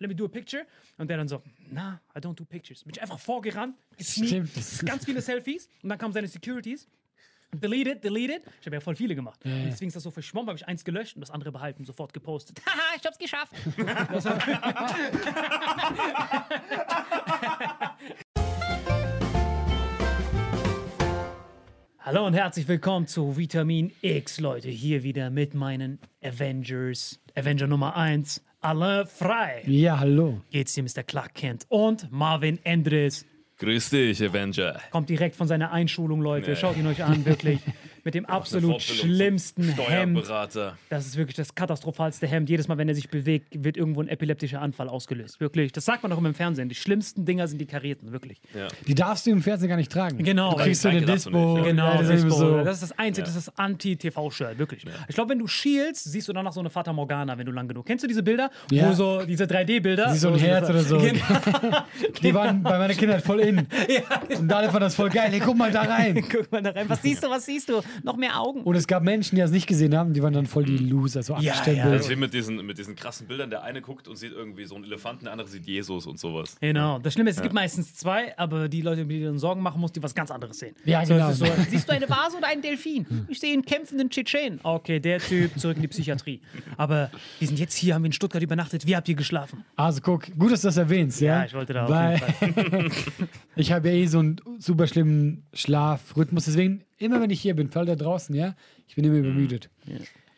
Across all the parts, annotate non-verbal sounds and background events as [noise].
Let me do a picture. Und der dann so, na, I don't do pictures. Bin ich einfach vorgerannt, gesneakt, ganz viele Selfies. Und dann kamen seine Securities. Deleted, deleted. Ich habe ja voll viele gemacht. Und deswegen ist das so verschwommen, habe ich eins gelöscht und das andere behalten, sofort gepostet. [laughs] Haha, ich hab's geschafft. [laughs] Hallo und herzlich willkommen zu Vitamin X, Leute. Hier wieder mit meinen Avengers. Avenger Nummer 1, Alain Frey. Ja, hallo. Geht's dir, Mr. Clark Kent? Und Marvin Endres. Grüß dich, Avenger. Kommt direkt von seiner Einschulung, Leute. Schaut ihn euch an, wirklich. [laughs] Mit dem absolut schlimmsten Hemd. Steuerberater. Das ist wirklich das katastrophalste Hemd. Jedes Mal, wenn er sich bewegt, wird irgendwo ein epileptischer Anfall ausgelöst. Wirklich. Das sagt man auch immer im Fernsehen. Die schlimmsten Dinger sind die karierten, wirklich. Die darfst du im Fernsehen gar nicht tragen. Genau. Du kriegst so eine du Dispo. ja. Genau, Ja, das so. das ist das Einzige, das ist das Anti-TV-Shirt, wirklich. Ich glaube, wenn du schielst, siehst du danach so eine Fata Morgana, wenn du lang genug. Kennst du diese Bilder? Ja. Wo so diese 3D-Bilder. Wie so ein Herz oder so. Genau. [laughs] Die waren bei meiner Kindheit voll in. [laughs] Und alle fanden das voll geil. Hey, guck mal da rein. [laughs] Guck mal da rein. Was siehst du, was siehst du? Noch mehr Augen. Und es gab Menschen, die das nicht gesehen haben, die waren dann voll die Loser, so Ja, abgestempelt. ja. Das ist wie mit diesen, mit diesen krassen Bildern. Der eine guckt und sieht irgendwie so einen Elefanten, der andere sieht Jesus und sowas. Genau. Das Schlimme ist, es gibt meistens zwei, aber die Leute, die dann Sorgen machen musst, die was ganz anderes sehen. Ja, So, genau. so, siehst du eine Vase oder einen Delfin? Ich sehe einen kämpfenden Tschetschen. Okay, der Typ, zurück in die Psychiatrie. Aber wir sind jetzt hier, haben wir in Stuttgart übernachtet. Wie habt ihr geschlafen? Also guck, gut, dass du das erwähnst, ja? Ja, ich wollte da auf Weil jeden [laughs] ich habe ja eh so einen super schlimmen Schlafrhythmus. Deswegen, immer wenn ich hier bin, fall da draußen, ja, ich bin immer übermüdet.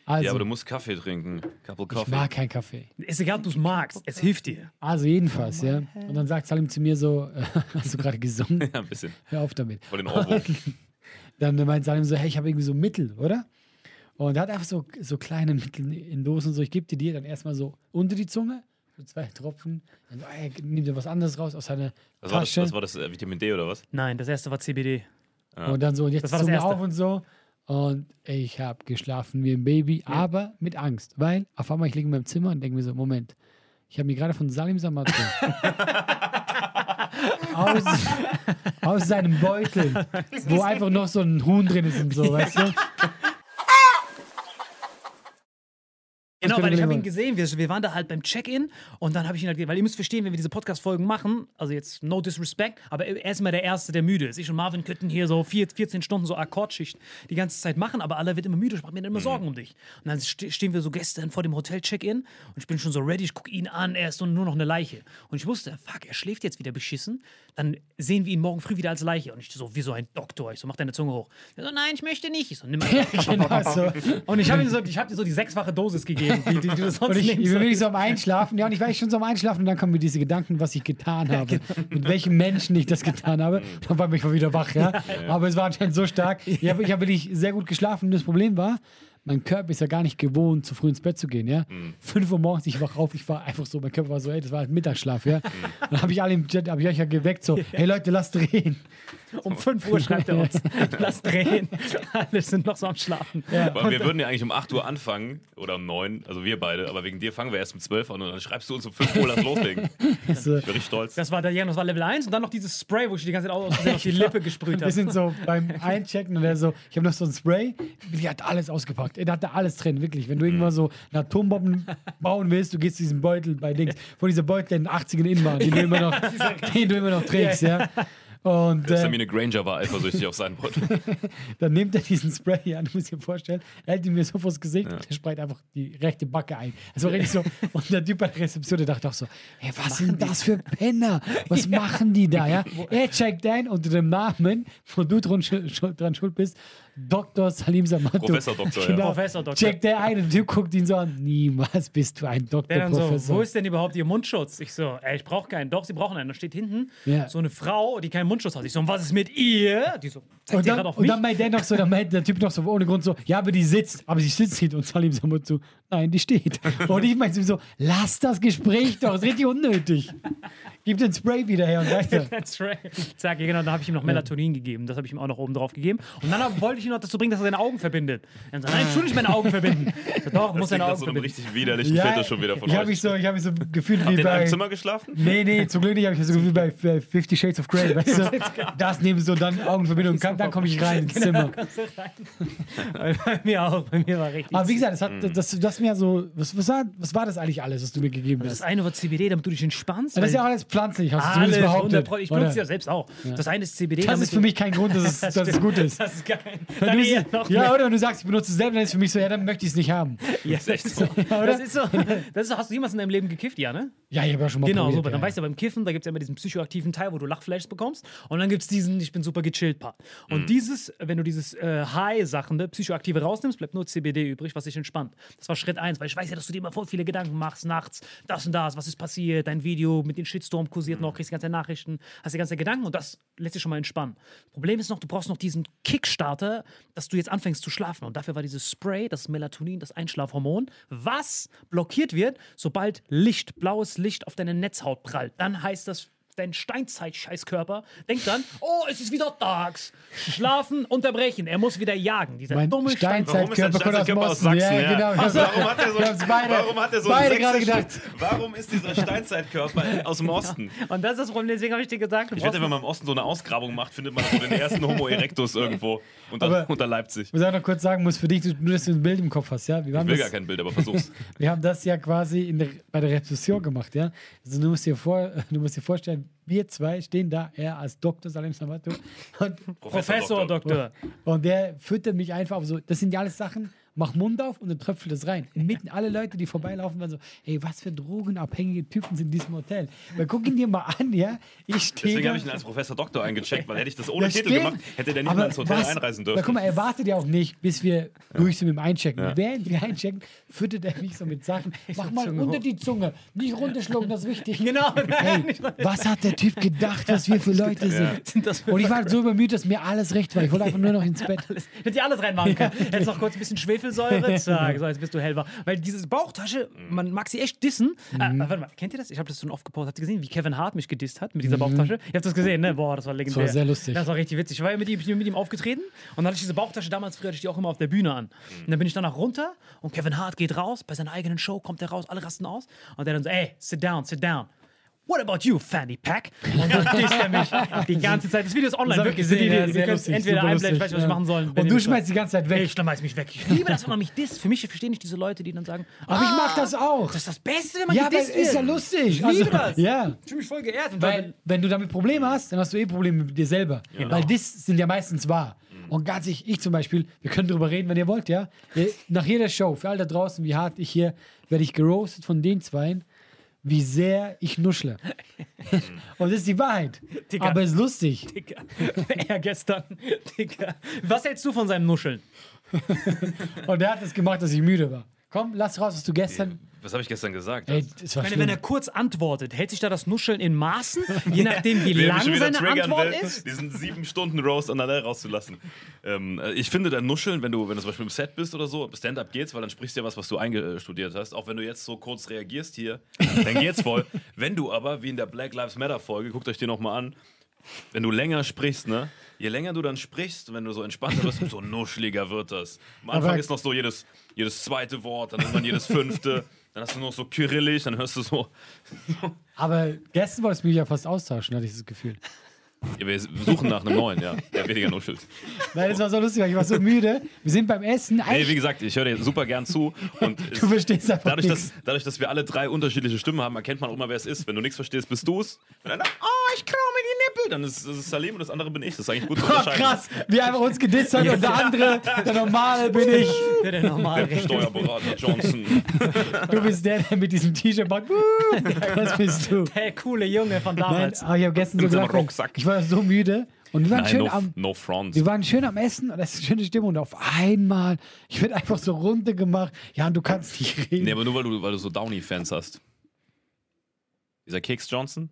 Also, Ja, aber du musst Kaffee trinken. Couple ich Coffee. mag keinen Kaffee. Ist egal, ob du es magst. Es hilft dir. Also jedenfalls, ja. Und dann sagt Salim zu mir so, äh, [laughs] hast du gerade gesungen? Ja, ein bisschen. Hör auf damit. Vor den Ohrwurm. [laughs] Dann meint Salim so, hey, ich habe irgendwie so Mittel, oder? Und er hat einfach so, so kleine Mittel in Dosen so, ich gebe die dir dann erstmal so unter die Zunge, so zwei Tropfen. Dann so, ey, nimm dir was anderes raus aus seiner Was war das, Tasche. was war das äh, Vitamin D oder was? Nein, das erste war CBD. Und dann so, und jetzt Das war das Zunge Erste. auf und so. Und ich habe geschlafen wie ein Baby, aber mit Angst. Weil auf einmal ich liege in meinem Zimmer und denke mir so, Moment, ich habe mir gerade von Salim Samato [laughs] aus, aus seinem Beutel, wo einfach noch so ein Huhn drin ist und so, weißt du? [laughs] Genau, weil ich habe ihn gesehen, wir, wir waren da halt beim Check-in und dann habe ich ihn halt, weil ihr müsst verstehen, wenn wir diese Podcast-Folgen machen, also jetzt no disrespect, aber er ist immer der Erste, der müde ist. Ich und Marvin könnten hier so vier, 14 Stunden so Akkordschicht die ganze Zeit machen, aber aller wird immer müde, ich mache mir dann immer Sorgen um dich. Und dann ste stehen wir so gestern vor dem Hotel-Check-in und ich bin schon so ready, ich gucke ihn an, er ist so nur noch eine Leiche. Und ich wusste, fuck, er schläft jetzt wieder beschissen, dann sehen wir ihn morgen früh wieder als Leiche. Und ich so, wie so ein Doktor, ich so, mach deine Zunge hoch. Er so, nein, ich möchte nicht. Ich so, nimm mal. [laughs] genau so. Und ich habe ihm so, ich habe dir so die sechsfache Dosis gegeben, die, die, die du sonst Und ich, ich bin wirklich so am Einschlafen. Ja, und ich war schon so am Einschlafen und dann kommen mir diese Gedanken, was ich getan habe. Mit welchen Menschen ich das getan habe. Dann war ich mal wieder wach, ja. Aber es war anscheinend so stark. Ich habe ich hab wirklich sehr gut geschlafen. Und das Problem war, mein Körper ist ja gar nicht gewohnt, zu früh ins Bett zu gehen, ja. Fünf Uhr morgens, ich wach auf, ich war einfach so, mein Körper war so, ey, das war halt Mittagsschlaf, ja. Dann habe ich alle im Chat, habe ich euch ja geweckt, so, hey Leute, lasst drehen. [laughs] Um 5 Uhr schreibt er uns. [laughs] Lass drehen. Alle sind noch so am Schlafen. Weil wir würden ja eigentlich um 8 Uhr anfangen oder um 9, also wir beide, aber wegen dir fangen wir erst um 12 an und dann schreibst du uns um 5 Uhr, lass loslegen. [laughs] Ich bin richtig stolz. Das war der Jan, das war Level 1 und dann noch dieses Spray, wo ich die ganze Zeit aus auf die Lippe gesprüht wir habe. sind so beim Einchecken und er so, ich habe noch so ein Spray, die hat alles ausgepackt. Er hatte alles drin, wirklich. Wenn du irgendwann so eine Atombomben bauen willst, du gehst zu diesem Beutel bei Dings, wo diese Beutel in den 80ern in waren, den du immer noch, den du immer noch trägst, ja. Und äh, Hermine Granger war eifersüchtig auf seinen Beutel. [laughs] dann nimmt er diesen Spray an, du musst dir vorstellen, er hält ihn mir so vors Gesicht und er spreit einfach die rechte Backe ein. War richtig so. [laughs] Und der Typ an der Rezeption, der dachte auch so, hey, was sind das für Penner? Was [laughs] machen die da, ja? Er checkt ein unter dem Namen, wo du dran schuld bist, Dr. Salim Samato. Professor Doktor, ja. genau. Professor Doktor. Checkt der ein und der Typ guckt ihn so an, niemals bist du ein Der dann so, Doktorprofessor. wo ist denn überhaupt Ihr Mundschutz? Ich so, ey, ich brauche keinen. Doch, Sie brauchen einen. Da steht hinten Ja. so eine Frau, die keinen Mundschutz hat. Ich so, und was ist mit ihr? Die so, zeigt und dann, auf und mich. dann meint der noch so, dann meint der Typ noch so ohne Grund so, ja, aber die sitzt, aber sie sitzt nicht und Salim Samato, nein, die steht. Und ich meinte so, lass das Gespräch doch, ist richtig unnötig. Gib den Spray wieder her und [laughs] weiter. That's right. Zack, ja, genau, da habe ich ihm noch Melatonin gegeben. Das habe ich ihm auch noch oben drauf gegeben. Und dann hab- wollte ich ihn noch dazu bringen, dass er seine Augen verbindet. Dann sagt nein, ich will nicht meine Augen verbinden. Ich so, doch, muss Das seine Augen so verbinden. richtig widerlichen Filter schon wieder von ich habe euch. mich so, ich habe mich so gefühlt wie Habt ihr in bei. einem Zimmer geschlafen? Nee, nee, zum Glück nicht, habe ich so gefühlt bei bei Fifty Shades of Grey, weißt du? Das nehmen so dann Augenverbindung, kann, dann komme ich rein ins Zimmer. Bei mir auch, bei mir war richtig. Aber wie gesagt, das, hat, das, das mir so, was, was, war, was war das eigentlich alles, was du mir gegeben das hast? eine war CBD, damit du dich entspannst. Das ist ja auch alles pflanzlich, hast du alles behauptet. 100%. Ich benutze es ja selbst auch. Das eine ist CBD. Das ist für mich kein Grund, dass es, [laughs] dass es gut ist. Das ist geil. Wenn Dann du, ja, mehr. oder? Und du sagst, ich benutze es selber, dann ist es für mich so, ja, dann möchte ich es nicht haben. [laughs] Ja, das ist so. [laughs] Das ist so. Das ist. Hast du jemals in deinem Leben gekifft, ja, ne? Ja, ich habe ja schon mal Genau, probiert. super. Dann ja. weißt du, beim Kiffen, da gibt es ja immer diesen psychoaktiven Teil, wo du Lachflashs bekommst. Und dann gibt es diesen, ich bin super gechillt Part. Und Mhm. dieses, wenn du dieses äh, High-Sachen, ne, psychoaktive rausnimmst, bleibt nur CBD übrig, was dich entspannt. Das war Schritt eins, weil ich weiß ja, dass du dir immer voll viele Gedanken machst, nachts, das und das, was ist passiert, dein Video mit den Shitstorm kursiert noch, kriegst die ganze Nachrichten, hast die ganze Gedanken und das lässt dich schon mal entspannen. Problem ist noch, du brauchst noch diesen Kickstarter, dass du jetzt anfängst zu schlafen. Und dafür war dieses Spray, das Melatonin, das Einschlafhormon, was blockiert wird, sobald Licht, blaues Licht auf deine Netzhaut prallt. Dann heißt das, dein Steinzeit-Scheißkörper denkt dann, oh, es ist wieder tags. Schlafen, unterbrechen. Er muss wieder jagen. Dieser Mein dumme Steinzeit. Warum ist dein Steinzeitkörper aus Steinzeitkörper dem aus Osten. Sachsen? Ja, genau. Also, warum hat er so, beide- warum hat er so beide einen gerade sächsischen- Warum ist dieser Steinzeitkörper aus dem Osten? Und das ist das Problem, deswegen habe ich dir gesagt, Ich wette, wenn man im Osten so eine Ausgrabung macht, findet man so den ersten Homo erectus irgendwo unter, Aber- unter Leipzig. Was ich auch noch kurz sagen muss, für dich, du- nur dass du ein Bild im Kopf hast, ja? Wir Ich haben, will das, gar kein Bild, aber versuch's. wir haben das ja quasi in der, bei der Rezeption gemacht, ja? Also du musst dir, vor, du musst dir vorstellen, wir zwei stehen da, er als Dr. Salim Samato und, Professor, Doktor. und der füttert mich einfach auf so, das sind ja alles Sachen, mach Mund auf und dann tröpfelt das rein. Und mitten alle Leute, die vorbeilaufen, waren so, ey, was für drogenabhängige Typen sind in diesem Hotel? Weil guck ihn dir mal an, ja? Ich stehe Deswegen habe ich ihn als Professor Doktor eingecheckt, weil hätte ich das ohne Das Titel stimmt. gemacht, hätte der nicht mal ins Hotel was- einreisen Na, dürfen. guck mal, er wartet ja auch nicht, bis wir durch sind mit dem Einchecken. Ja. Während wir einchecken, füttert er mich so mit Sachen. [laughs] Mach mal Zunge unter hoch. die Zunge. Nicht runterschlucken, das ist wichtig. [laughs] Genau. Hey, was hat der Typ gedacht, was wir [laughs] für Leute sind? Sind das Und ich war so bemüht, dass mir alles recht war. Ich wollte einfach nur noch ins Bett. Hätte ich alles reinmachen können. Hättest noch kurz ein bisschen Schwefel Schwefelsäure, [laughs] zack, so, jetzt bist du hellwach. Weil diese Bauchtasche, Mhm. man mag sie echt dissen. Äh, warte mal, kennt ihr das? Ich habe das schon oft gepostet. Habt ihr gesehen, wie Kevin Hart mich gedisst hat mit dieser Bauchtasche? Ihr habt das gesehen, ne? Boah, das war legendär. sehr lustig. Das war richtig witzig. Ich war ja mit ihm, ich bin mit ihm aufgetreten und dann hatte ich diese Bauchtasche damals früher hatte ich die auch immer auf der Bühne an. Und dann bin ich danach runter und Kevin Hart geht raus, bei seiner eigenen Show kommt er raus, alle rasten aus und der dann so, ey, sit down, sit down. What about you, Fanny Pack? Und dann disst er mich die ganze Zeit. Das Video ist online, wirklich. gesehen, Die- ja, die- sehr die können entweder einblenden, ich weiß nicht, was lustig, ich machen soll. ja. Und du schmeißt die ganze Zeit weg. Ich schmeiß mich weg. Ich liebe das, wenn man mich disst. Für mich verstehen nicht diese Leute, die dann sagen, Aber ich mag das auch. das ist das Beste, wenn man Ja, weil gedisst ist ja wird. lustig. Ich liebe das. Ja. Ich fühle mich voll geehrt. Und Weil, wenn du damit Probleme hast, dann hast du eh Probleme mit dir selber. Weil das sind ja meistens wahr. Und ganz ich, ich zum Beispiel, wir können drüber reden, wenn ihr wollt, ja. Nach jeder Show, für alle da draußen, wie hart ich hier, werde ich geroastet von den Zweien, wie sehr ich nuschle. [laughs] Und das ist die Wahrheit. Digga. Aber es ist lustig. Digga. [laughs] Er gestern. Digga. Was hältst du von seinem Nuscheln? Und er hat es gemacht, dass ich müde war. Komm, lass raus, was du gestern. Was habe ich gestern gesagt? Ey, das war Ich meine, schlimm. wenn er kurz antwortet, hält sich da das Nuscheln in Maßen, [laughs] je nachdem, wie lang seine Antwort will, ist? diesen sieben Stunden Roast an der rauszulassen. Ähm, äh, ich finde dann Nuscheln, wenn du, wenn du zum Beispiel im Set bist oder so, Stand-up geht's, weil dann sprichst du ja was, was du eingestudiert hast. Auch wenn du jetzt so kurz reagierst hier, dann geht's voll. [laughs] wenn du aber, wie in der Black Lives Matter Folge, guckt euch die nochmal an, wenn du länger sprichst, ne? Je länger du dann sprichst, wenn du so entspannter bist, umso nuscheliger wird das. Am Anfang Aber- ist noch so jedes, jedes zweite Wort, dann irgendwann jedes fünfte. Dann hast du noch so kyrillisch, dann hörst du so. Aber gestern wolltest du mich ja fast austauschen, hatte ich das Gefühl. Ja, wir suchen nach einem neuen, ja, der weniger nuschelt. Nein, das war so lustig, weil ich war so müde. Wir sind beim Essen. Nee, wie gesagt, ich höre dir super gern zu. Und [laughs] du verstehst einfach dadurch, nichts. dass, dadurch, dass wir alle drei unterschiedliche Stimmen haben, erkennt man auch immer, wer es ist. Wenn du nichts verstehst, bist du es. Wenn einer, oh, Nippel, dann ist es Salim und das andere bin ich. Das ist eigentlich gut zu [laughs] Oh, unterscheiden. krass, wie einfach uns gedisst hat und der andere, der normale bin ich. Der, der normal redet. Steuerberater Johnson. Du bist der, der mit diesem T-Shirt macht. Das bist du. Der coole Junge von Nein, damals. aber ich habe gestern so gesagt, Rucksack. ich war so müde und wir waren Nein, schön no, am no wir waren schön am Essen und das ist eine schöne Stimmung und auf einmal, ich werde einfach so runtergemacht. Ja, und du kannst nicht reden. Nee, aber nur weil du, weil du so Downy-Fans hast. Dieser Keks Johnson?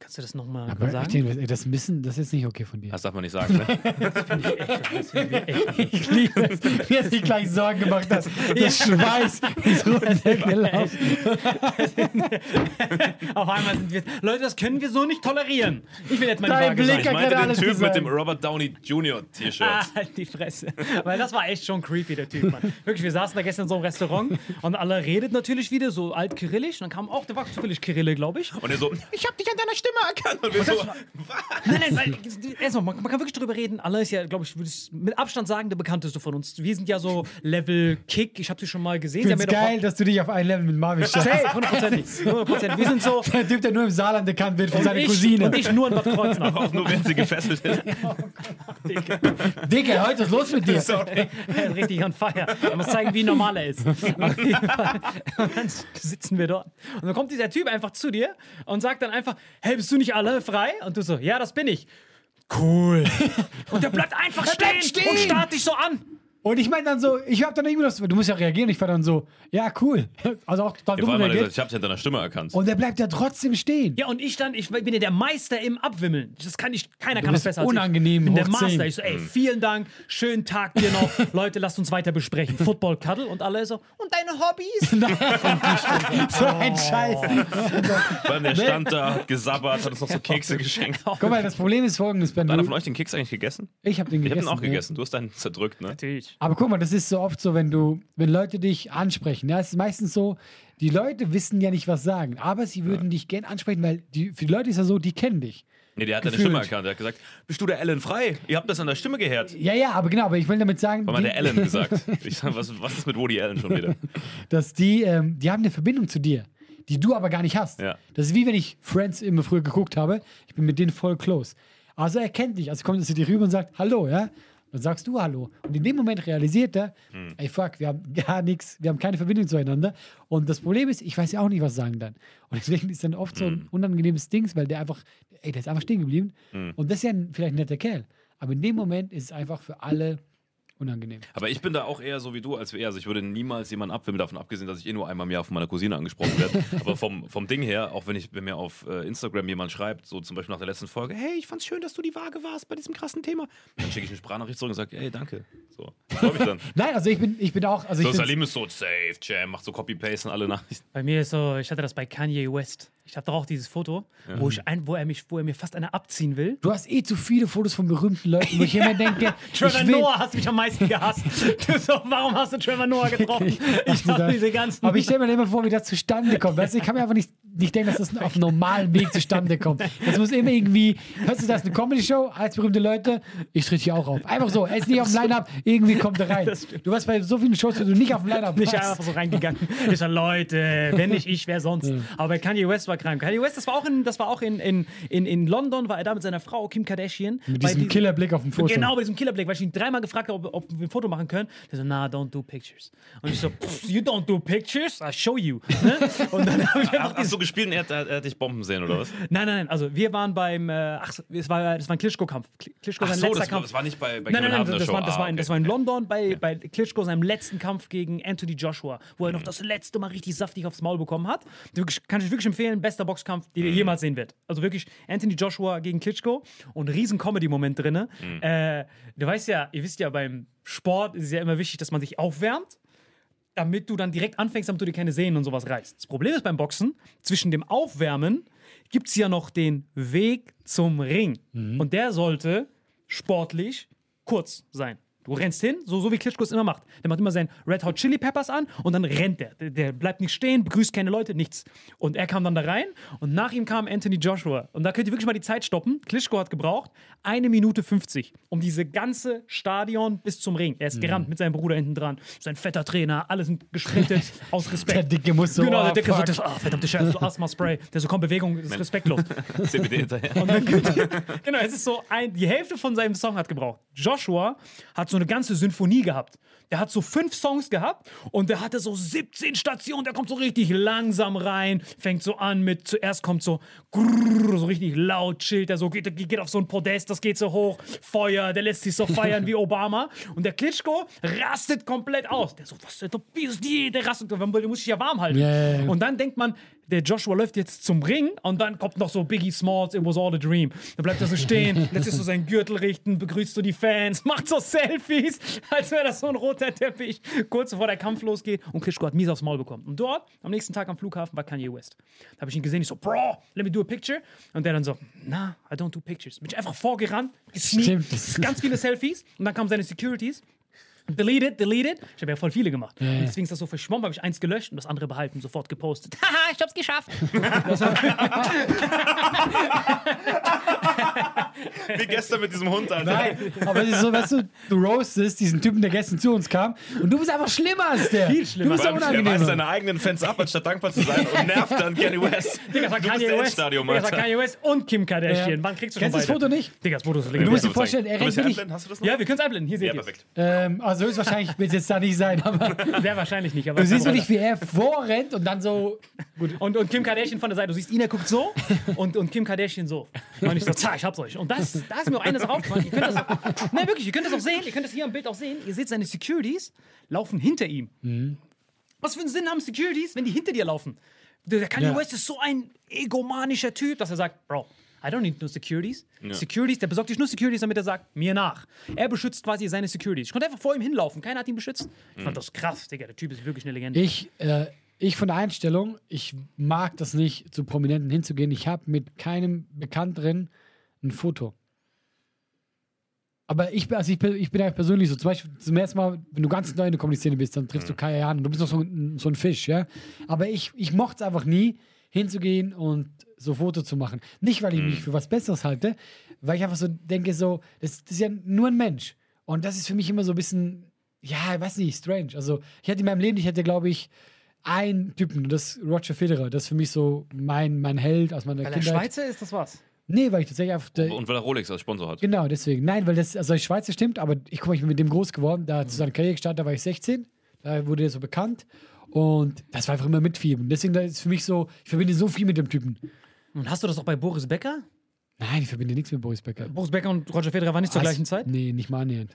Kannst du das nochmal aber ich sagen? denke, das Missen, das ist nicht okay von dir. Das darf man nicht sagen, ne? Ich liebe es, wie er sich gleich Sorgen gemacht hat. Der Schweiß ist runtergelaufen. [laughs] Auf einmal sind wir. Leute, das können wir so nicht tolerieren. Ich will jetzt mal die Blick sagen. Ich meinte den alles Typ gesagt. mit dem Robert Downey Jr. T-Shirt. Ah, halt die Fresse. Weil das war echt schon creepy, der Typ, Mann. Wirklich, wir saßen da gestern in so einem Restaurant und alle redet natürlich wieder so alt Kyrillisch. Und dann kam auch, der war zufällig Kyrille, glaube ich. Und er so, ich hab dich an deiner Stimme erkannt. Und wir so, Nein, nein, weil, erstmal, man, man kann wirklich drüber reden. Allah ist ja, glaube ich, würde ich mit Abstand sagen, der bekannteste von uns. Wir sind ja so Level Kick. Ich habe sie schon mal gesehen. Ich haben finde geil, dass du dich auf ein Level mit Marvin stellst. Safe, hundertprozentig. hundertprozentig. Wir sind so. [laughs] Der Typ, der nur im Saarland bekannt wird von seiner ich, Cousine. und ich nur in Bad Kreuznach. [laughs] auch nur wenn sie gefesselt ist. [laughs] Digga, heute ist los mit dir. Sorry. Ist richtig on fire. Er muss zeigen, wie normal er ist. Und dann sitzen wir dort. Und dann kommt dieser Typ einfach zu dir und sagt dann einfach: Hey, bist du nicht alle frei? Und du so: Ja, das bin ich. Cool. [laughs] Und der bleibt einfach stehen, bleibt stehen. und starrt dich so an. Und ich meine dann so, ich habe dann irgendwie das, du musst ja reagieren. Ich war dann so, ja, cool. [laughs] Also auch total Ja, dumm gesagt, ich hab dich an deiner Stimme erkannt. Und der bleibt ja trotzdem stehen. Ja, und ich dann, ich bin ja der Meister im Abwimmeln. Das kann ich, keiner kann das besser unangenehm als ich. Ich bin der. Master. Ich so, ey, vielen Dank, schönen Tag dir noch. [laughs] Leute, lasst uns weiter besprechen. Football Cuddle und alle so, und deine Hobbys? [laughs] So ein Scheiß. Allem der stand da, hat gesabbert, hat uns noch so Kekse geschenkt. Guck mal, das Problem ist folgendes, Ben. Hat einer Du, von euch den Keks eigentlich gegessen? ich habe den Ich hab gegessen. den auch ja. gegessen. Du hast deinen zerdrückt, ne? Natürlich. Aber guck mal, das ist so oft so, wenn du, wenn Leute dich ansprechen. Ja, es ist meistens so, die Leute wissen ja nicht, was sagen, aber sie würden dich gern ansprechen, weil die, für die Leute ist ja so, die kennen dich. Nee, der hat deine. Stimme erkannt. Der hat gesagt, bist du der Alan Frei? Ihr habt das an der Stimme gehört. Ja, ja, aber genau, aber ich will damit sagen, mal die, der Alan gesagt. [laughs] Ich sag, was, was ist mit Woody Allen schon wieder? dass die, ähm, die haben eine Verbindung zu dir, die du aber gar nicht hast. Ja. Das ist wie wenn ich Friends immer früher geguckt habe. Ich bin mit denen voll close. Also er kennt dich. Also kommt er zu dir rüber und sagt Hallo, ja? Dann sagst du Hallo. Und in dem Moment realisiert er, Hm. ey fuck, wir haben [laughs] gar nichts, wir haben keine Verbindung zueinander. Und das Problem ist, ich weiß ja auch nicht, was sagen dann. Und deswegen ist dann oft so Hm. ein unangenehmes Ding, weil der einfach, ey, der ist einfach stehen geblieben. Und das ist ja ein, vielleicht ein netter Kerl. Aber in dem Moment ist es einfach für alle unangenehm. Aber ich bin da auch eher so wie du, als er. Also ich würde niemals jemanden abfilmen, davon abgesehen, dass ich eh nur einmal im Jahr von meiner Cousine angesprochen werde. [laughs] Aber vom, vom Ding her, auch wenn ich wenn mir auf äh, Instagram jemand schreibt, so zum Beispiel nach der letzten Folge, hey, ich fand's schön, dass du die Waage warst bei diesem krassen Thema, dann schicke ich eine Sprachnachricht zurück und sage, hey, danke. So, freue mich dann. [laughs] Nein, also ich bin, ich bin auch. Also So, Salim ist so safe, Jam, macht so Copy-Paste und alle Nachrichten. Bei mir ist so, ich hatte das bei Kanye West. Ich habe doch auch dieses Foto, wo, ich ein, wo, er mich, wo er mir fast eine abziehen will. Du hast eh zu viele Fotos von berühmten Leuten, wo ich immer denke, [laughs] Trevor ich will, Noah hast mich am meisten gehasst. [laughs] So, warum hast du Trevor Noah getroffen? [laughs] Ich habe diese ganzen. Aber ich stelle mir immer vor, wie das zustande kommt. Weißt ich kann mir einfach nicht, nicht denken, dass das auf einem normalen Weg zustande kommt. Das muss immer irgendwie, hörst du das, eine Comedy-Show als berühmte Leute? Ich tritt hier auch auf. Einfach so, er ist nicht auf dem Line-Up, irgendwie kommt er rein. Du warst bei so vielen Shows, wo du nicht auf dem Line-Up nicht einfach so reingegangen. Ich sag, Leute, wenn nicht ich, wer sonst? Aber bei Kanye West war krank. Kanye West, das war auch in, das war auch in, in, in, in London, war er da mit seiner Frau Kim Kardashian. Mit Bei diesem die- Killerblick auf dem Foto. Genau, bei diesem Killerblick, weil ich ihn dreimal gefragt habe, ob, ob wir ein Foto machen können. Der so, nah, don't do pictures. Und ich so, "Pff, you don't do pictures? I show you. Ne? Und dann habe ich einfach du gespielt und er, hat- er hat dich bomben sehen, oder was? Nein, nein, nein. Also wir waren beim, äh, ach, es war, das war ein Klitschko-Kampf. Kli- Klitschko Ach sein so, letzter das, Kampf. das war nicht bei, bei Nein, nein, nein, das, Show. war, das, Ah, war in, okay. das war in London bei, bei Klitschko seinem letzten Kampf gegen Anthony Joshua, wo er noch das letzte Mal richtig saftig aufs Maul bekommen hat. Wirklich, kann ich wirklich empfehlen, bester Boxkampf, den ihr jemals sehen werdet. Also wirklich Anthony Joshua gegen Klitschko und riesen Comedy-Moment drin. Äh, du weißt ja, ihr wisst ja, beim Sport ist es ja immer wichtig, dass man sich aufwärmt damit du dann direkt anfängst, damit du dir keine Sehnen und sowas reißt. Das Problem ist beim Boxen, zwischen dem Aufwärmen gibt es ja noch den Weg zum Ring. Und der sollte sportlich kurz sein. Du rennst hin, so, so wie Klitschko es immer macht. Der macht immer seinen Red Hot Chili Peppers an und dann rennt der. Der, der bleibt nicht stehen, begrüßt keine Leute, nichts. Und er kam dann da rein und nach ihm kam Anthony Joshua. Und da könnt ihr wirklich mal die Zeit stoppen. Klitschko hat gebraucht eine Minute 50, um diese ganze Stadion bis zum Ring. Er ist gerannt mit seinem Bruder hinten dran. Sein fetter Trainer, alle sind gesprintet [laughs] aus Respekt. Der Dicke muss so, Genau, der oh, Dicke so, fuck. das, oh, verdammte Scheiße, so [laughs] Asthma-Spray. Der so, komm, Bewegung ist respektlos. [laughs] CBD hinterher. Und dann, genau, es ist so, ein, die Hälfte von seinem Song hat gebraucht. Joshua hat so eine ganze Symphonie gehabt. Der hat so fünf Songs gehabt und der hatte so 17 Stationen. Der kommt so richtig langsam rein, fängt so an mit, zuerst kommt so grrr, so richtig laut, chillt er so, geht, geht auf so ein Podest, das geht so hoch, Feuer, der lässt sich so feiern wie Obama. Und der Klitschko rastet komplett aus. Der so, was, der ist die, der rastet, der muss sich ja warm halten. Ja. Und dann denkt man, der Joshua läuft jetzt zum Ring und dann kommt noch so Biggie Smalls, it was all a dream. Dann bleibt er so stehen, lässt sich so seinen Gürtel richten, begrüßt so die Fans, [laughs] macht so Selfies, als wäre das so ein [laughs] roter Teppich, kurz bevor der Kampf losgeht und Klitschko hat mies aufs Maul bekommen. Und dort, am nächsten Tag am Flughafen, war Kanye West. Da habe ich ihn gesehen, ich so, Bro, let me do a picture. Und der dann so, nah, I don't do pictures. Bin ich einfach vorgerannt, gesneakt, ganz viele Selfies und dann kamen seine Securities. Deleted, deleted. Ich habe ja voll viele gemacht. Und deswegen ist das so verschwommen, habe ich eins gelöscht und das andere behalten, sofort gepostet. [laughs] Haha, ich hab's geschafft. [laughs] Wie gestern mit diesem Hund, Alter. Nein, aber es ist so, weißt du, du roastest diesen Typen, der gestern zu uns kam und du bist einfach schlimmer als der. Viel schlimmer. Du bist allem, Er weist seine eigenen Fans ab, anstatt dankbar zu sein und nervt dann Kanye West. [laughs] Digga, das war du bist Kanye der West. Digga, das war. Kanye West und Kim Kardashian. Ja. Wann kriegst du Kennst du schon das beide? Foto nicht? Digga, das Foto ist Du legendär. musst dir vorstellen, er du rennt ja wirklich. einblenden, hast du das noch? Ja, wir können es einblenden. Hier seht Ja, ihr perfekt. Ähm, also höchstwahrscheinlich wird es jetzt da nicht sein, aber [laughs] Sehr wahrscheinlich nicht. Aber du siehst wirklich, wie er vorrennt und dann so. und, und Kim Kardashian von der Seite. Du siehst ihn, er guckt so und, und Kim Kardashian so. Und ich so, tja, ich hab's euch. Und das, da ist mir auch eine Sache aufgefallen. Ihr könnt das, nein, wirklich, ihr könnt das auch sehen. Ihr könnt das hier am Bild auch sehen. Ihr seht, seine Securities laufen hinter ihm. Was für einen Sinn haben Securities, wenn die hinter dir laufen? Der Kanye Ja. West ist so ein egomanischer Typ, dass er sagt, Bro, I don't need no securities. Securities, der besorgt sich nur Securities, damit er sagt, mir nach. Er beschützt quasi seine Securities. Ich konnte einfach vor ihm hinlaufen, keiner hat ihn beschützt. Ich fand das krass, Digga, der Typ ist wirklich eine Legende. Ich, äh, ich von der Einstellung, ich mag das nicht, zu Prominenten hinzugehen. Ich habe mit keinem Bekannteren ein Foto. Aber ich, bin- also ich, bin- ich bin ja persönlich so, zum Beispiel zum ersten Mal, wenn du ganz neu in der Comedy-Szene bist, dann triffst du Kaya an und du bist noch so ein, so ein Fisch, ja. Aber ich, ich mochte es einfach nie, hinzugehen und so Foto zu machen. Nicht, weil ich mich für was Besseres halte, weil ich einfach so denke, so, das, das ist ja nur ein Mensch. Und das ist für mich immer so ein bisschen, ja, ich weiß nicht, strange. Also, ich hatte in meinem Leben, ich hatte, glaube ich, einen Typen, das ist Roger Federer. Das ist für mich so mein, mein Held aus meiner Weil er Kindheit. Schweizer ist, das was? Nee, weil ich tatsächlich einfach. Der, Und weil er Rolex als Sponsor hat. Genau, deswegen. Nein, weil das, also Schweizer stimmt, aber ich guck mal, ich bin mit dem groß geworden. Da zu seiner Karriere gestartet, da war ich 16. Da wurde er so bekannt. Und das war einfach immer mitfiebern. Deswegen ist für mich so, ich verbinde so viel mit dem Typen. Und hast du das auch bei Boris Becker? Nein, ich verbinde nichts mit Boris Becker. Boris Becker und Roger Federer waren nicht zur Als- gleichen Zeit? Nee, nicht mal annähernd.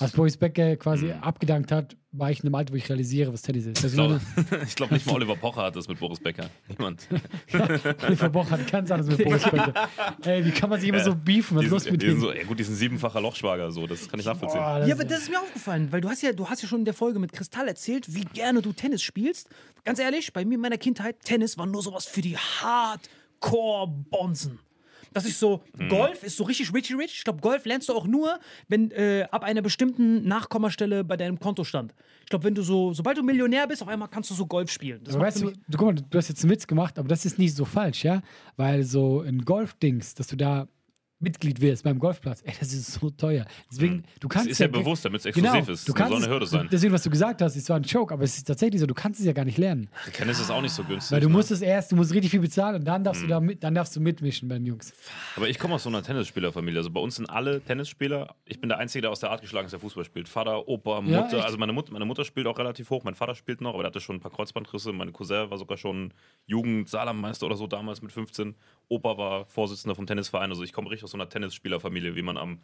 Als Boris Becker quasi Hm. abgedankt hat, war ich in einem Alter, wo ich realisiere, was Tennis ist. Ich Also glaube meine, [laughs] glaub nicht mal Oliver Pocher hat das mit Boris Becker. Niemand. [laughs] Oliver Boch hat ganz anders mit Boris Becker. [laughs] Ey, wie kann man sich immer so beefen? Was ist los mit die sind dem? so, ja gut, die sind siebenfacher Lochschwager, so, das kann ich nachvollziehen. Boah, Ja, aber das ist mir aufgefallen, weil du hast ja, du hast ja schon in der Folge mit Kristall erzählt, wie gerne du Tennis spielst. Ganz ehrlich, bei mir in meiner Kindheit, Tennis war nur sowas für die Hardcore-Bonzen. Das ist so, Mhm. Golf ist so richtig rich rich. Ich glaube, Golf lernst du auch nur, wenn äh, ab einer bestimmten Nachkommastelle bei deinem Kontostand. Ich glaube, wenn du so, sobald du Millionär bist, auf einmal kannst du so Golf spielen. Das Aber weißt du, du, guck mal, du hast jetzt einen Witz gemacht, aber das ist nicht so falsch, ja? Weil so ein Golfdings, dass du da Mitglied wirst beim Golfplatz, ey, das ist so teuer. Deswegen, du Das kannst ist ja ge- bewusst, damit es Genau, exklusiv ist. du Das kannst soll eine es- Hürde sein. Deswegen, was du gesagt hast, ist zwar ein Joke, aber es ist tatsächlich so, du kannst es ja gar nicht lernen. Tennis ist auch nicht so günstig. Weil du ne? musst es erst, du musst richtig viel bezahlen und dann darfst Mhm. du da mit, dann darfst du mitmischen bei den Jungs. Aber ich komme aus so einer Tennisspielerfamilie. Also bei uns sind alle Tennisspieler. Ich bin der Einzige, der aus der Art geschlagen ist, der Fußball spielt. Vater, Opa, Ja, Mutter. echt? also meine Mutter, meine Mutter spielt auch relativ hoch. Mein Vater spielt noch, aber der hatte schon ein paar Kreuzbandrisse. Mein Cousin war sogar schon Jugend-Saarlandmeister oder so damals mit 15. Opa war Vorsitzender vom Tennisverein. Also ich komme richtig aus so einer Tennisspielerfamilie, wie man am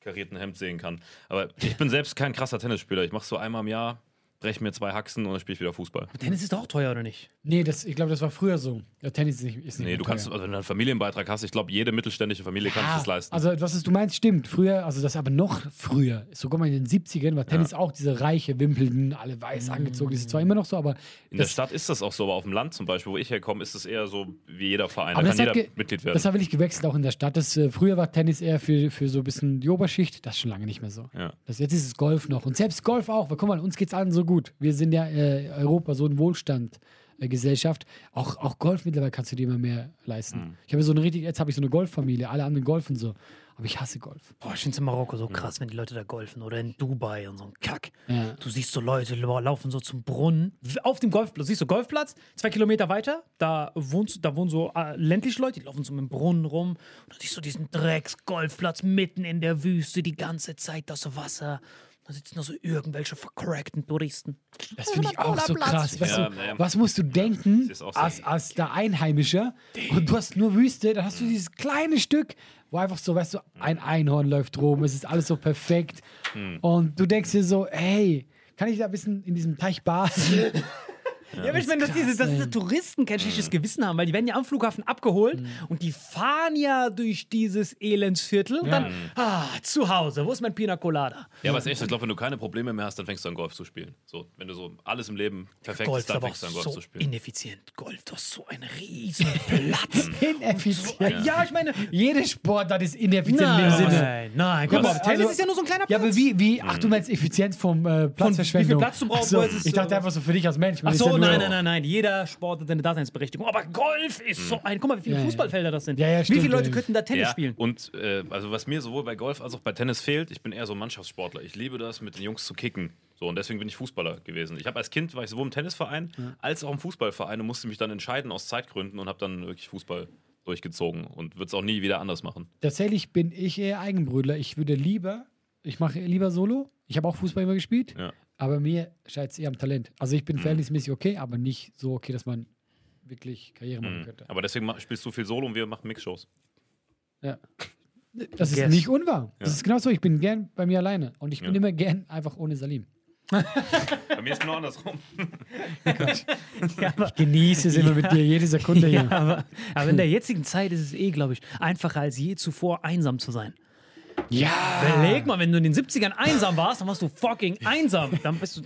karierten Hemd sehen kann. Aber ich bin selbst kein krasser Tennisspieler. Ich mache so einmal im Jahr, breche mir zwei Haxen und dann spiele ich wieder Fußball. Tennis ist doch auch teuer, oder nicht? Nee, das, ich glaube, das war früher so. Ja, Tennis ist nicht, ist nicht Nee, mehr du teuer. kannst, also wenn du einen Familienbeitrag hast, ich glaube, jede mittelständische Familie kann sich das leisten. Also, was ist, du meinst, stimmt. Früher, also das aber noch früher, so guck mal, in den 70ern war Tennis auch diese reiche Wimbledon, alle weiß angezogen. Das ist zwar immer noch so, aber. In der Stadt ist das auch so, aber auf dem Land zum Beispiel, wo ich herkomme, ist es eher so wie jeder Verein. aber Da das kann hat, jeder Mitglied werden. das hat wirklich gewechselt, auch in der Stadt. Das, äh, früher war Tennis eher für, für so ein bisschen die Oberschicht. Das ist schon lange nicht mehr so. Ja. Das, jetzt ist es Golf noch. Und selbst Golf auch. Weil guck mal, uns geht es allen so gut. Wir sind ja äh, Europa, so ein Wohlstand. äh, Gesellschaft. Auch, auch Golf mittlerweile kannst du dir immer mehr leisten. Mhm. Ich habe so eine richtig, jetzt habe ich so eine Golffamilie, alle anderen golfen so. Aber ich hasse Golf. Boah, ich finde es in Marokko so krass, wenn die Leute da golfen oder in Dubai und so ein Kack. Ja. Du siehst so Leute lau- laufen so zum Brunnen auf dem Golfplatz. Siehst du Golfplatz, zwei Kilometer weiter, da, wohnst, da wohnen so äh, ländliche Leute, die laufen so mit dem Brunnen rum. Und dann siehst du diesen Drecks-Golfplatz mitten in der Wüste, die ganze Zeit das Wasser. Da sitzen da so irgendwelche vercrackten Touristen. Das finde ich auch so krass. Weißt Ja, du, was musst du denken so. als, als der Einheimischer? Und du hast nur Wüste, dann hast du dieses kleine Stück, wo einfach so, weißt du, ein Einhorn läuft rum, es ist alles so perfekt. Hm. Und du denkst dir so, hey, kann ich da ein bisschen in diesem Teich baden? [laughs] Ja, aber ich meine, dass diese, dass diese Touristen kein schlechtes Gewissen haben, weil die werden ja am Flughafen abgeholt und die fahren ja durch dieses Elendsviertel und dann, ah, zu Hause, wo ist mein Pina Colada? ja, aber es ist echt, ich glaube, wenn du keine Probleme mehr hast, dann fängst du an, Golf zu spielen. So, wenn du so alles im Leben perfekt Golf ist, dann aber fängst du an, Golf so zu spielen. ineffizient. Golf, du hast so einen riesen Platz. [laughs] Ineffizient. ja, ich meine, Jede Sportart ist ineffizient in dem nein, Sinne. nein, nein. Guck mal, Was? Tennis Also- ist ja nur so ein kleiner Ja, Platz. aber wie, wie, ach, du meinst Effizienz vom äh, Platzverschwendung. wie viel Platz du brauchst, so, ist, ich dachte einfach so für dich als Mensch. Ach ist so, ja nur- nein, nein, nein, nein. Jeder Sport hat seine Daseinsberechtigung. Aber Golf ist so ein. Guck mal, wie viele Ja, ja. Fußballfelder das sind. Ja, ja, wie stimmt, viele Leute ja. könnten da Tennis Ja, spielen? und äh, also was mir sowohl bei Golf als auch bei Tennis fehlt, ich bin eher so ein Mannschaftssportler. Ich liebe das, mit den Jungs zu kicken. So, und deswegen bin ich Fußballer gewesen. Ich habe als Kind war ich sowohl im Tennisverein als auch im Fußballverein und musste mich dann entscheiden aus Zeitgründen und habe dann wirklich Fußball durchgezogen und würde es auch nie wieder anders machen. Tatsächlich bin ich eher Eigenbrötler. Ich würde lieber, ich mache lieber Solo. Ich habe auch Fußball immer gespielt, Ja. Aber mir scheint es eher am Talent. Also ich Mhm. bin verhältnismäßig okay, aber nicht so okay, dass man wirklich Karriere Mhm. machen könnte. Aber deswegen spielst du viel Solo und wir machen Mixshows. Ja. Das ist Guess. nicht unwahr. Das Ja. ist genau so. Ich bin gern bei mir alleine und ich bin Ja. immer gern einfach ohne Salim. [laughs] Bei mir ist genau andersrum. [laughs] Ich genieße es immer mit dir, jede Sekunde hier. Ja, aber, aber in der jetzigen Zeit ist es eh, glaube ich, einfacher als je zuvor einsam zu sein. Ja, Überleg mal, wenn du in den 70ern einsam warst, dann warst du fucking einsam. Dann bist du.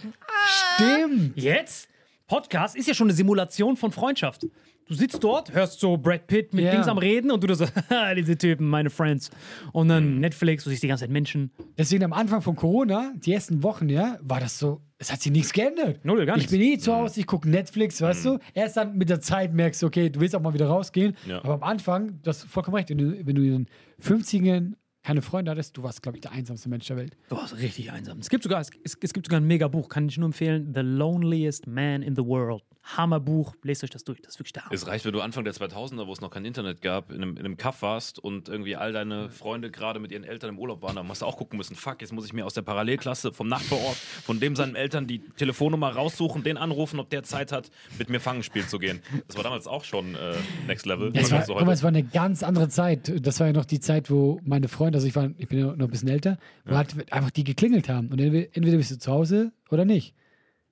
stimmt. Jetzt? Podcast ist ja schon eine Simulation von Freundschaft. Du sitzt dort, hörst so Brad Pitt mit Ja. Dings am Reden und du so, [laughs] "Haha, diese Typen, meine Friends. Und dann Netflix, du siehst die ganze Zeit Menschen. Deswegen am Anfang von Corona, die ersten Wochen, ja, war das so, es hat sich nichts geändert. Null, gar Ich nichts. bin eh zu Hause, ich gucke Netflix, weißt du? Erst dann mit der Zeit merkst du, okay, du willst auch mal wieder rausgehen. Ja. Aber am Anfang, du hast vollkommen recht, wenn du, wenn du in den 50ern keine Freunde hattest, du warst, glaube ich, der einsamste Mensch der Welt. Du warst richtig einsam. Es gibt sogar, es, es, gibt sogar ein Mega-Buch, kann ich nur empfehlen. The Loneliest Man in the World. Hammerbuch. Lest euch das durch. Das ist wirklich der Hammer. Es reicht, wenn du Anfang der 2000er, wo es noch kein Internet gab, in einem, in einem Kaff warst und irgendwie all deine Freunde gerade mit ihren Eltern im Urlaub waren, dann hast du auch gucken müssen, fuck, jetzt muss ich mir aus der Parallelklasse vom Nachbarort, von dem seinen Eltern die Telefonnummer raussuchen, den anrufen, ob der Zeit hat, mit mir Fangen spielen zu gehen. Das war damals auch schon äh, Next Level. Es war, du guck mal, es war eine ganz andere Zeit. Das war ja noch die Zeit, wo meine Freunde, also ich, war, ich bin ja noch ein bisschen älter, wo halt einfach die geklingelt haben. Und entweder, entweder bist du zu Hause oder nicht.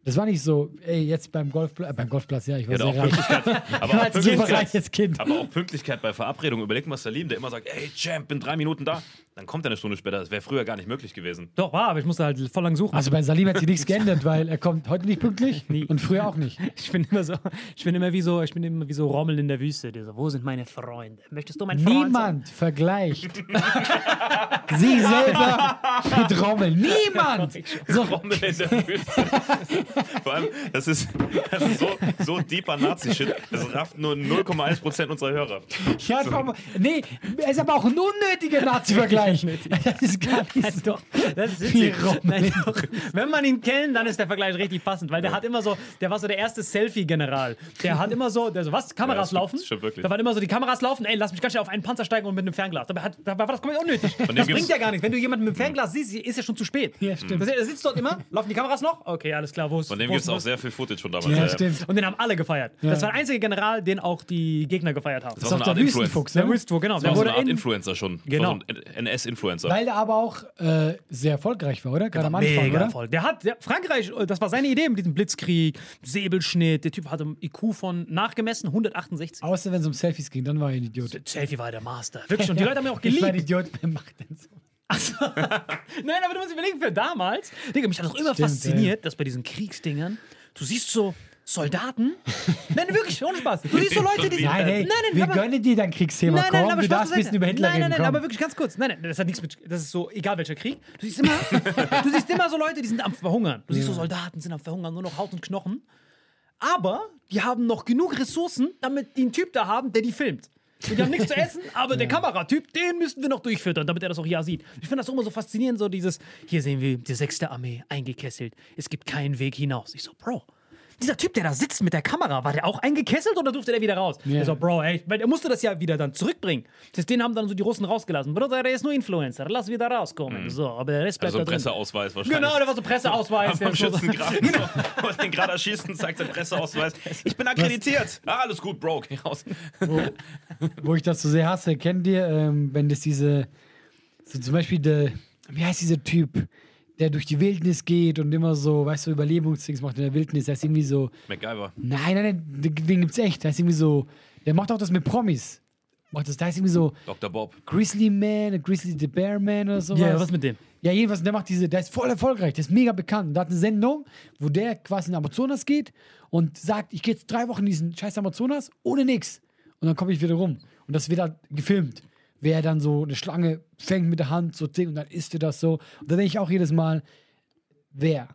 Das war nicht so, ey, jetzt beim, Golfpla äh, beim Golfplatz, ja, ich war Ja, sehr reich. [laughs] Aber, Ich war auch Pünktlichkeit, reiches Kind. aber auch Pünktlichkeit bei Verabredungen. Überleg mal Salim, der immer sagt, ey, Champ, bin drei Minuten da. Dann kommt er eine Stunde später. Das wäre früher gar nicht möglich gewesen. Doch, war, aber ich musste halt voll lang suchen. Also bei Salim hat sich nichts geändert, weil er kommt heute nicht pünktlich [laughs] und früher auch nicht. [laughs] ich bin immer so, ich bin immer wie so, ich bin immer wie so Rommel in der Wüste. Der so, wo sind meine Freunde? Möchtest du mein Freund sein? Niemand vergleicht sie selber mit Rommel. Niemand! So, Rommel in der Wüste. [laughs] Vor allem, das ist, das ist so, so deeper Nazi-Shit. Das rafft nur 0,1% unserer Hörer. ja, komm, nee, er ist aber auch ein unnötiger Nazi-Vergleich. [laughs] Das ist gar nicht Nein, so. doch, das ist witzig. Nein, doch. Wenn man ihn kennt, dann ist der Vergleich richtig passend, weil der hat immer so, der war so der erste Selfie-General. Der hat immer so, der so, was, Kameras Ja, laufen? stimmt wirklich. Da waren immer so, die Kameras laufen, ey, lass mich ganz schnell auf einen Panzer steigen und mit einem Fernglas. Dabei, hat, dabei war das komplett unnötig. Das bringt ja gar nichts. Wenn du jemanden mit dem Fernglas siehst, ist ja schon zu spät. Ja, stimmt. Er sitzt dort immer, laufen die Kameras noch? Okay, alles klar, wo Von dem gibt es auch sehr viel Footage von damals. Ja, Ja, stimmt. Und den haben alle gefeiert. Das war der einzige General, den auch die Gegner gefeiert haben. Das Das war ist so auch eine der Art Wüstenfuchs, Der ne? Wüstenfuchs, genau. Das Der war so wurde eine Art in, Influencer schon. Genau. Das so ein NS-Influencer. Weil er aber auch äh, sehr erfolgreich war, oder? Gerade am Anfang, Mega oder? voll. Der hat, der, Frankreich, äh, das war seine Idee mit diesem Blitzkrieg, Säbelschnitt. Der Typ hatte einen IQ von nachgemessen 168. Außer wenn es um Selfies ging, dann war er ein Idiot. Der Selfie war der Master. Wirklich. Und die [laughs] Leute haben ihn auch Ich war ein geliebt. Idiot, wer macht denn so? [laughs] Nein, aber du musst überlegen, für damals. Digga, mich hat auch immer Stimmt, fasziniert, dass bei diesen Kriegsdingern, du siehst so Soldaten. nein, wirklich, ohne Spaß. Du siehst so Leute, die. Nein, hey, nein, nein, wir aber- gönnen dir dein Kriegsthema. Nein, nein, komm, aber du Spaß darfst ein bisschen über Hitler Nein, nein, reden. nein, komm. aber wirklich ganz kurz. Nein, nein, das hat nichts mit. Das ist so, egal welcher Krieg. Du siehst immer, [laughs] du siehst immer so Leute, die sind am Verhungern. Du siehst so Soldaten sind am Verhungern, nur noch Haut und Knochen. Aber die haben noch genug Ressourcen, damit die einen Typ da haben, der die filmt. Und die haben nichts zu [laughs] essen, aber der Kameratyp, den müssten wir noch durchfüttern, damit er das auch ja sieht. Ich finde das immer so faszinierend, so dieses, hier sehen wir die sechste Armee eingekesselt. Es gibt keinen Weg hinaus. Ich so, Bro, dieser Typ, der da sitzt mit der Kamera, war der auch eingekesselt oder durfte der wieder raus? Ja. Ich so, Bro, ey, weil er musste das ja wieder dann zurückbringen. Das den haben dann so die Russen rausgelassen. Bruder, der ist nur Influencer, lass wieder rauskommen. So, aber der Rest bleibt Also da drin. Presseausweis wahrscheinlich. Genau, der war so Presseausweis. Am der ist so- Schützengraben. [laughs] So, [laughs] und den gerade erschießen, zeigt sein Presseausweis. Ich bin akkreditiert. Ah, alles gut, Bro, geh raus. Wo ich das so sehr hasse, kennt ihr, ähm, wenn das diese, so zum Beispiel der, wie heißt dieser Typ, der durch die Wildnis geht und immer so, weißt du, Überlebensdings macht in der Wildnis, der ist irgendwie so, MacGyver. nein, nein, nein, den den gibt's echt, der ist irgendwie so, der macht auch das mit Promis. Macht das, da ist irgendwie so Dr. Bob. Grizzly Man, Grizzly the Bear Man oder sowas. Ja, was mit dem? Ja, jedenfalls, der macht diese, der ist voll erfolgreich, der ist mega bekannt. Der hat eine Sendung, wo der quasi in Amazonas geht und sagt, ich gehe jetzt drei Wochen in diesen scheiß Amazonas ohne nix. Und dann komme ich wieder rum. Und das wird halt gefilmt. Wer dann so eine Schlange fängt mit der Hand, so zing, und dann isst du das so. Und da denke ich auch jedes Mal, wer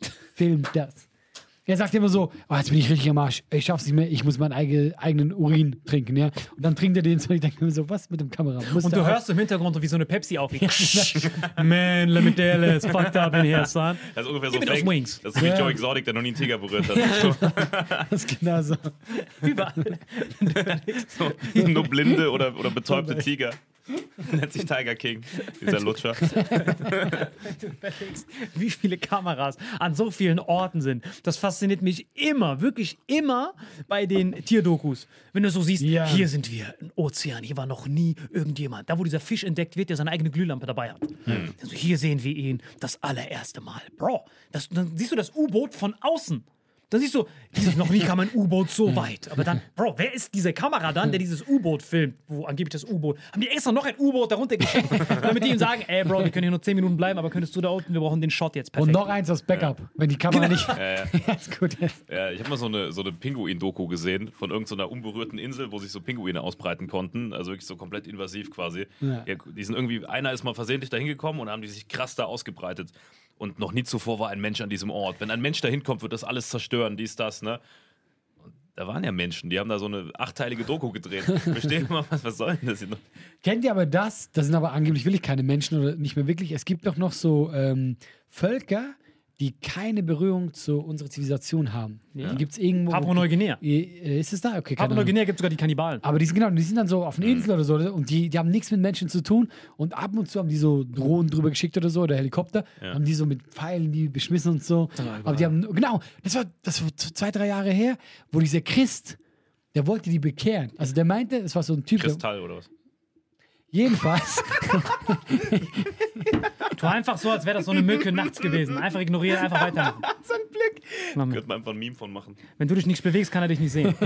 [laughs] filmt das? Er sagt immer so, oh, jetzt bin ich richtig am Arsch, ich schaff's nicht mehr, ich muss meinen eigenen, eigenen Urin trinken, ja. Und dann trinkt er den so, und ich denke mir so, was mit dem Kamera? Muss Und du hörst im Hintergrund, wie so eine Pepsi aufgeht. [laughs] Man, let me tell you, it's fucked up in here, son. Das ist ungefähr so fake. wings. Das ist wie Ja. Joe Exotic, der noch nie einen Tiger berührt hat. [laughs] Das ist genau so. Überall. [laughs] So, nur blinde oder, oder betäubte Tiger. Nennt sich Tiger King, dieser Lutscher. [laughs] überlegst, wie viele Kameras an so vielen Orten sind. Das fasziniert mich immer, wirklich immer bei den Tierdokus. Wenn du so siehst, Ja. hier sind wir, ein Ozean, hier war noch nie irgendjemand. Da, wo dieser Fisch entdeckt wird, der seine eigene Glühlampe dabei hat. Also hier sehen wir ihn das allererste Mal. Bro, das, dann siehst du das U-Boot von außen. Dann siehst du, dieses, noch nie kam ein U-Boot so weit. Aber dann, Bro, wer ist diese Kamera dann, der dieses U-Boot filmt, wo angeblich das U-Boot. Haben die extra noch ein U-Boot darunter geschickt, damit die ihm sagen, ey Bro, wir können hier nur 10 Minuten bleiben, aber könntest du da unten, wir brauchen den Shot jetzt Und perfekt. noch eins als Backup, wenn die Kamera nicht ganz [laughs] gut ist. Ja, ich habe mal so eine, so eine Pinguin-Doku gesehen von irgendeiner unberührten Insel, wo sich so Pinguine ausbreiten konnten. Also wirklich so komplett invasiv quasi. Ja. Ja, die sind irgendwie, einer ist mal versehentlich da hingekommen und haben die sich krass da ausgebreitet. Und noch nie zuvor war ein Mensch an diesem Ort. Wenn ein Mensch da hinkommt, wird das alles zerstören, dies, das, ne? Da waren ja Menschen, die haben da so eine achteilige Doku gedreht. [laughs] Verstehe mal, was, was soll denn das? hier noch? Kennt ihr aber das? Das sind aber angeblich wirklich keine Menschen oder nicht mehr wirklich. Es gibt doch noch so ähm, Völker, die keine Berührung zu unserer Zivilisation haben. Die gibt es irgendwo. Papua-Neuguinea. Äh, Ist es da? Okay. Papua-Neuguinea gibt sogar die Kannibalen. Aber die sind genau, die sind dann so auf einer Insel oder so und die, die haben nichts mit Menschen zu tun und ab und zu haben die so Drohnen drüber geschickt oder so oder Helikopter, haben die so mit Pfeilen die beschmissen und so. Aber die haben, genau, das war, das war zwei, drei Jahre her, wo dieser Christ, der wollte die bekehren. Also der meinte, es war so ein Typ, Kristall oder was? jedenfalls, [laughs] [laughs] Tu einfach so, als wäre das so eine Mücke nachts gewesen. Einfach ignorieren, einfach weitermachen. [laughs] So ein Blick. Mach. Könnte man einfach ein Meme von machen. Wenn du dich nicht bewegst, kann er dich nicht sehen. [laughs]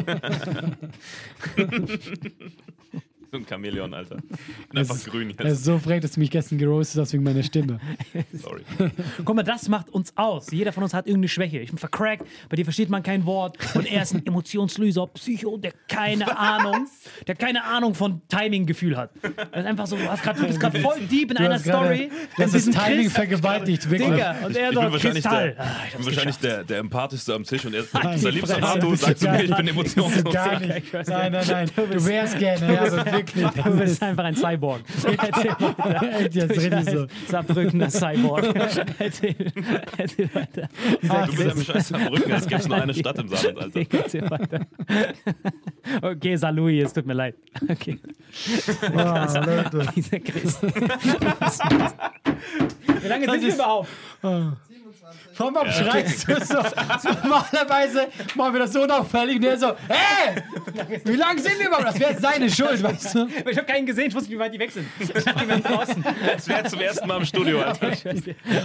[laughs] So ein Chamäleon, Alter. [laughs] Bin einfach grün er ist jetzt. so frech, dass du mich gestern gerostet hast wegen meiner Stimme. [laughs] Sorry. [laughs] Guck mal, das macht uns aus. Jeder von uns hat irgendeine Schwäche. Ich bin vercrackt, bei dir versteht man kein Wort. Und er ist ein Emotionslöser, Psycho, der keine Ahnung, der keine Ahnung von Timing-Gefühl hat. Er ist einfach so, du, hast grad, du bist gerade voll deep in Du einer Story. Das ist Timing Christ- vergewaltigt, wirklich. Digga, und er Ich so bin wahrscheinlich, Kristall. der, Ah, ich ich bin wahrscheinlich der, der empathischste am Tisch und er ist unser liebster sagt du zu mir, ich bin emotionslos. Nein, nein, nein. Du wärst gerne, ja, wirklich. Du bist einfach ein Cyborg. [laughs] Jetzt richtig so. Zerbrückender Cyborg. [laughs] erzähl, weiter. Du bist einfach scheiße am Rücken, es gibt nur eine Stadt im Saarland, [laughs] Alter. Erzähl weiter. Okay, Salui, es tut mir leid. Okay, Ah, Leute. dieser Chris. Wie lange sind wir überhaupt? Warum warum schreist du so? Normalerweise machen wir das so unauffällig und der so, hey, wie lange sind wir überhaupt? Das wäre jetzt seine Schuld, weißt du? Ich habe keinen gesehen, ich wusste nicht, wie weit die weg sind. Ich dachte, die waren draußen. Das wäre zum ersten Mal im Studio, Alter.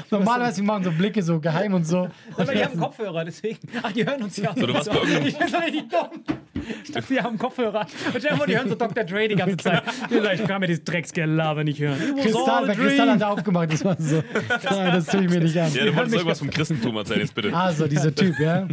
Normalerweise wir machen so Blicke so geheim und so. Aber die haben Kopfhörer, deswegen. Ach, die hören uns ja. So, du warst bei irgendeinem- Ich bin so richtig dumm. Ich dachte, die haben Kopfhörer. Und stell dir vor, die hören so Dr. Dre die ganze Zeit. [laughs] Ich kann mir dieses Drecksgelaber nicht hören. Kristall, bei Kristall hat er aufgemacht, das war so. Nein, das tue ich mir nicht an. Ja, du wolltest irgendwas vom Christentum erzählen, jetzt bitte. Also, dieser Typ, ja,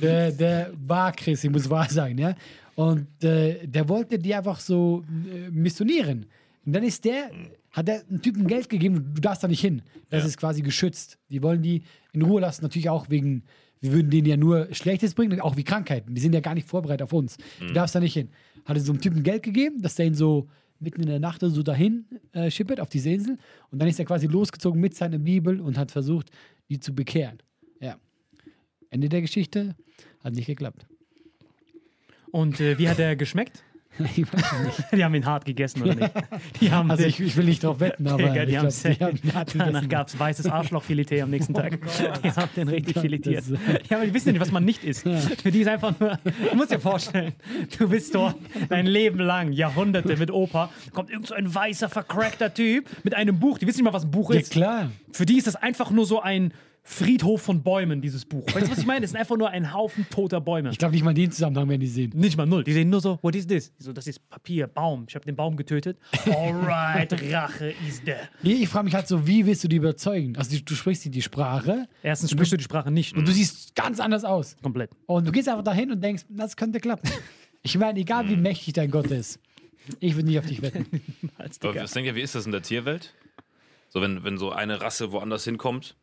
der, der war Chris, ich muss wahr sagen, ja. Und äh, der wollte die einfach so äh, missionieren. Und dann ist der, hat der einem Typen Geld gegeben, du darfst da nicht hin. Das ist quasi geschützt. Die wollen die in Ruhe lassen, natürlich auch wegen, wir würden denen ja nur Schlechtes bringen, auch wie Krankheiten. Die sind ja gar nicht vorbereitet auf uns. Du darfst da nicht hin. Hatte so einem Typen Geld gegeben, dass der ihn so mitten in der Nacht so dahin äh, schippert auf diese Insel. Und dann ist er quasi losgezogen mit seiner Bibel und hat versucht, die zu bekehren. Ja. Ende der Geschichte hat nicht geklappt. Und äh, wie hat der geschmeckt? [laughs] Ich weiß nicht. Die haben ihn hart gegessen, oder nicht? [laughs] Die haben Also ich, ich will nicht drauf wetten, [laughs] aber Digga, die glaub, haben die haben ihn hart Danach gegessen. gab es weißes Arschlochfilet am nächsten Tag. die haben den richtig filetiert. Ja, aber die wissen ja nicht, was man nicht isst. Für die ist einfach nur, du musst dir vorstellen, du bist dort dein Leben lang, Jahrhunderte mit Opa, kommt irgend so ein weißer, vercrackter Typ mit einem Buch. Die wissen nicht mal, was ein Buch Ja, ist. klar. Für die ist das einfach nur so ein Friedhof von Bäumen, dieses Buch. Weißt du, was ich meine? Es ist einfach nur ein Haufen toter Bäume. Ich glaube nicht mal den Zusammenhang werden die sehen. Nicht mal null. Die sehen nur so, what is this? So, das ist Papier, Baum. Ich habe den Baum getötet. Alright, [laughs] Rache ist der. Nee, ich frage mich halt so, wie willst du die überzeugen? Also die, du sprichst die, die Sprache Erstens sprichst du die Sprache nicht. und du siehst ganz anders aus. komplett. Und du gehst einfach dahin und denkst, das könnte klappen. [laughs] Ich meine, egal wie mächtig dein Gott ist, ich würde nicht auf dich wetten. [laughs] Aber was denkt ihr, wie ist das in der Tierwelt? So, wenn, wenn so eine Rasse woanders hinkommt, sind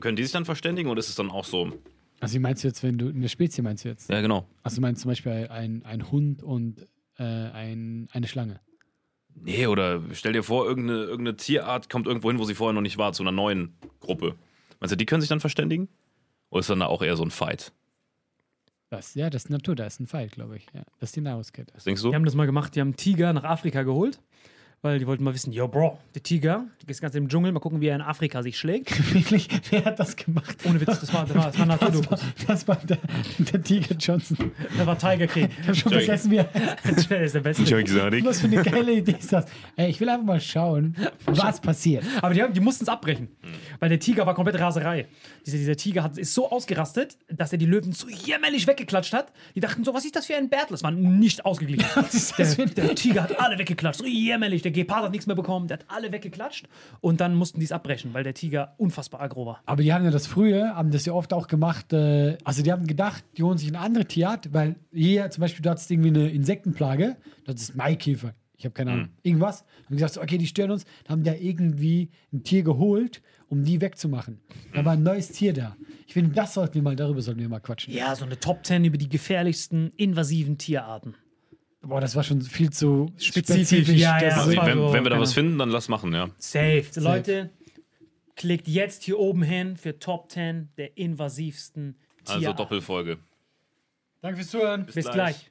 können die sich dann verständigen oder ist es dann auch so? Also wie meinst du jetzt, wenn du eine Spezie meinst du jetzt? Ja, genau. Also du meinst zum Beispiel ein, ein Hund und äh, ein, eine Schlange. Nee, oder stell dir vor, irgendeine, irgendeine Tierart kommt irgendwo hin, wo sie vorher noch nicht war, zu einer neuen Gruppe. Meinst du, die können sich dann verständigen? Oder ist dann da auch eher so ein Fight? Das, ja, das ist Natur, da ist ein Pfeil, glaube ich. Ja, das ist die Nahrungskette. Was denkst du? Die haben das mal gemacht, die haben einen Tiger nach Afrika geholt, weil die wollten mal wissen, yo, Bro, der Tiger, du gehst ganz im Dschungel, mal gucken, wie er in Afrika sich schlägt. [laughs] Wirklich, wer hat das gemacht? Ohne Witz, das war, das war, das war Das war, Naturdokus. das war der, der Tiger Johnson. Das war Tiger King. Ich habe schon vergessen, wie er. der ist der Beste. Was für eine geile Idee ist das? Ey, ich will einfach mal schauen, was passiert. Aber die, haben- die mussten es abbrechen, weil der Tiger war komplett Raserei. Dieser, dieser Tiger hat, ist so ausgerastet, dass er die Löwen so jämmerlich weggeklatscht hat. Die dachten so, was ist das für ein Bärtel? Das war nicht ausgeglichen. [laughs] ist der, der Tiger hat alle weggeklatscht, so jämmerlich. Der Gepard hat nichts mehr bekommen, der hat alle weggeklatscht. Und dann mussten die es abbrechen, weil der Tiger unfassbar aggro war. Aber die haben ja das früher, haben das ja oft auch gemacht, äh, also die haben gedacht, die holen sich eine andere Tierart, weil hier zum Beispiel, du hattest irgendwie eine Insektenplage, das ist Maikäfer, ich habe keine Ahnung, irgendwas. Haben gesagt, so, okay, die stören uns, dann haben die ja irgendwie ein Tier geholt, um die wegzumachen. Da war ein neues Tier da. Ich finde, das sollten wir mal, darüber sollten wir mal quatschen. Ja, so eine Top 10 über die gefährlichsten invasiven Tierarten. Boah, das war schon viel zu Spezifisch, ja, ja. Das Also, wenn, so, wenn wir da was finden, dann lass machen, ja. Safe. Leute, Klickt jetzt hier oben hin für Top 10 der invasivsten Tiere. Also Doppelfolge. Danke fürs Zuhören. Bis gleich.